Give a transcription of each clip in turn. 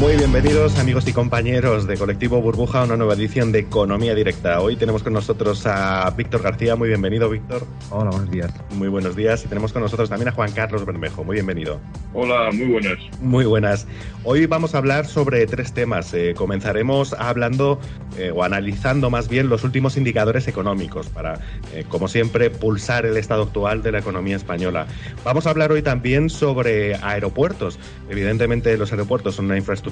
Bienvenidos amigos y compañeros de Colectivo Burbuja a una nueva edición de Economía Directa. Hoy tenemos con nosotros a Víctor García. Muy bienvenido, Víctor. Hola, buenos días. Muy buenos días. Y tenemos con nosotros también a Juan Carlos Bermejo. Muy bienvenido. Hola, muy buenas. Muy buenas. Hoy vamos a hablar sobre tres temas. Eh, comenzaremos hablando eh, o analizando más bien los últimos indicadores económicos para, eh, como siempre, pulsar el estado actual de la economía española. Vamos a hablar hoy también sobre aeropuertos. Evidentemente los aeropuertos son una infraestructura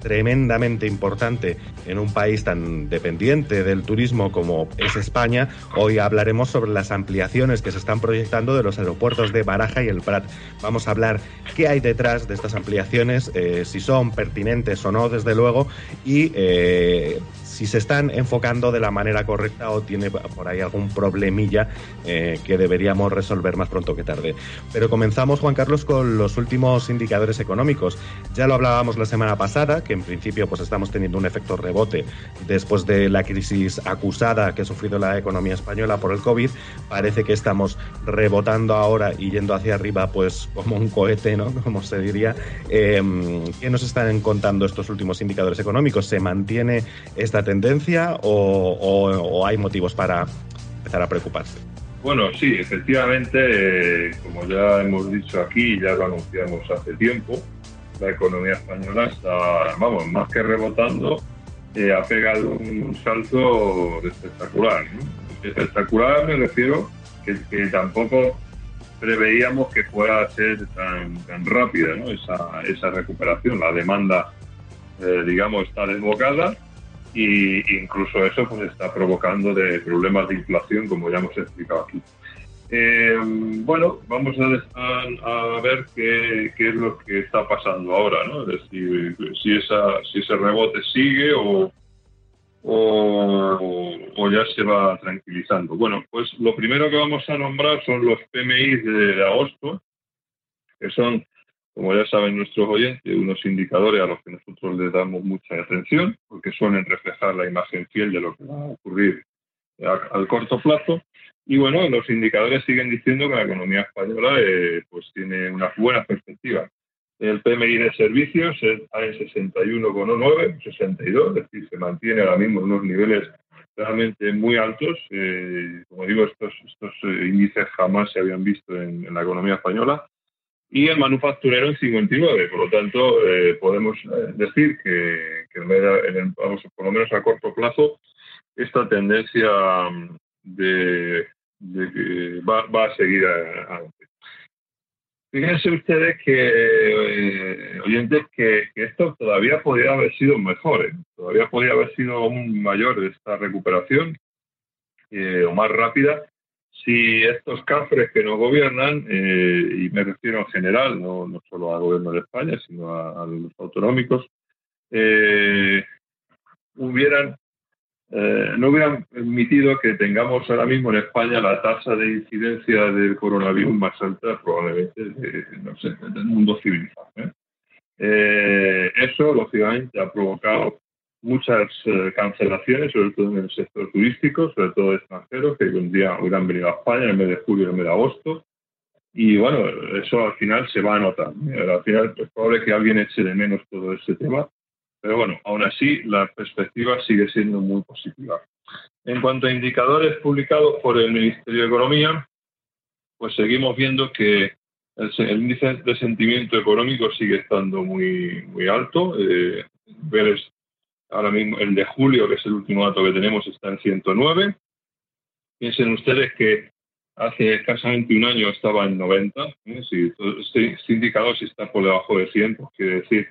tremendamente importante en un país tan dependiente del turismo como es España, hoy hablaremos sobre las ampliaciones que se están proyectando de los aeropuertos de Baraja y el Prat. Vamos a hablar qué hay detrás de estas ampliaciones, eh, si son pertinentes o no, desde luego, y eh, si se están enfocando de la manera correcta o tiene por ahí algún problemilla eh, que deberíamos resolver más pronto que tarde. Pero comenzamos, Juan Carlos, con los últimos indicadores económicos. Ya lo hablábamos la semana pasada, que en principio pues estamos teniendo un efecto rebote después de la crisis acusada que ha sufrido la economía española por el COVID. Parece que estamos rebotando ahora y yendo hacia arriba pues como un cohete, ¿no? Como se diría. Em, ¿Qué nos están contando estos últimos indicadores económicos? ¿Se mantiene esta tendencia o, hay motivos para empezar a preocuparse? Bueno, sí, efectivamente, eh, como ya hemos dicho aquí, ya lo anunciamos hace tiempo, la economía española está, vamos, más que rebotando, eh, ha pegado un salto espectacular. Espectacular me refiero que, que, tampoco preveíamos que fuera ser tan, tan rápida esa, esa recuperación. La demanda, eh, digamos, está desbocada y incluso eso pues está provocando de problemas de inflación como ya hemos explicado aquí. Eh, bueno, vamos a, a ver qué, qué, es lo que está pasando ahora, ¿no? Es decir, si, esa, si ese rebote sigue o, o, o, ya se va tranquilizando. Bueno, pues lo primero que vamos a nombrar son los PMI de agosto, que son como ya saben nuestros oyentes, unos indicadores a los que nosotros les damos mucha atención, porque suelen reflejar la imagen fiel de lo que va a ocurrir al corto plazo. Y bueno, los indicadores siguen diciendo que la economía española eh, pues tiene una buena perspectiva. El PMI de servicios está en 61,9, 62, es decir, se mantiene ahora mismo en unos niveles realmente muy altos. Eh, como digo, estos, estos eh, índices jamás se habían visto en la economía española y el manufacturero en 59. Por lo tanto, eh, podemos eh, decir que, vamos, por lo menos a corto plazo, esta tendencia mm, de, va, a seguir adelante. Fíjense ustedes que, eh, oyentes, que, esto todavía podría haber sido mejor, todavía podría haber sido aún mayor esta recuperación o más rápida si estos cafres que nos gobiernan, eh, y me refiero en general, no, solo al gobierno de España, sino a, los autonómicos, eh, eh, no hubieran permitido que tengamos ahora mismo en España la tasa de incidencia del coronavirus más alta probablemente no sé, del mundo civilizado. eso, lógicamente, ha provocado muchas eh, cancelaciones, sobre todo en el sector turístico, sobre todo extranjeros, que vendría, hubieran venido a España en el mes de julio y el mes de agosto. Y bueno, eso al final se va a notar. Al final es probable que alguien eche de menos todo ese tema, pero bueno, aún así la perspectiva sigue siendo muy positiva. En cuanto a indicadores publicados por el Ministerio de Economía, pues seguimos viendo que el, índice de sentimiento económico sigue estando muy, muy alto. Eh, ahora mismo el de julio, que es el último dato que tenemos, está en 109. Piensen ustedes que hace escasamente un año estaba en 90. ¿eh? Si este, indicador si está por debajo de 100, pues quiere decir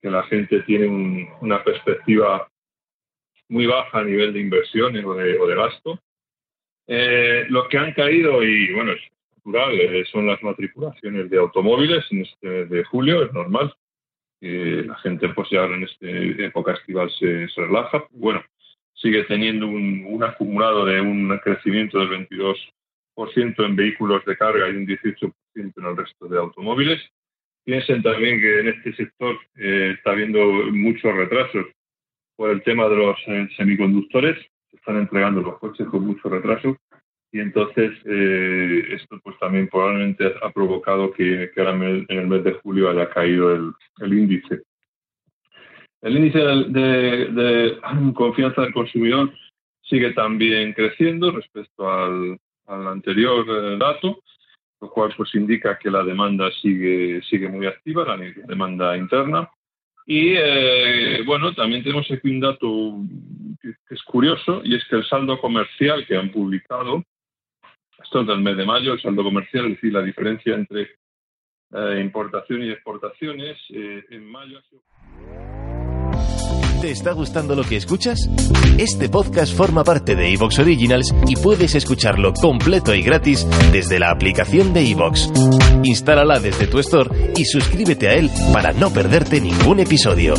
que la gente tiene una perspectiva muy baja a nivel de inversiones o de, gasto. Eh, los que han caído, y bueno, es natural, eh, son las matriculaciones de automóviles en este de julio, es normal. La gente, pues ya en esta época estival se, relaja. Bueno, sigue teniendo un, acumulado de un crecimiento del 22% en vehículos de carga y un 18% en el resto de automóviles. Piensen también que en este sector eh, está habiendo muchos retrasos por el tema de los eh, semiconductores. Se están entregando los coches con mucho retraso y entonces eh, esto pues también probablemente ha provocado que, ahora en el mes de julio haya caído el, índice. El índice de, confianza del consumidor sigue también creciendo respecto al, anterior eh, dato, lo cual pues indica que la demanda sigue, sigue muy activa, la demanda interna. Y eh, bueno, también tenemos aquí un dato que, es curioso y es que el saldo comercial que han publicado, esto es del mes de mayo, el saldo comercial, es decir, la diferencia entre eh, importación y exportaciones, eh, en mayo. ¿Te está gustando lo que escuchas? Este podcast forma parte de Evox Originals y puedes escucharlo completo y gratis desde la aplicación de Evox. Instálala desde tu store y suscríbete a él para no perderte ningún episodio.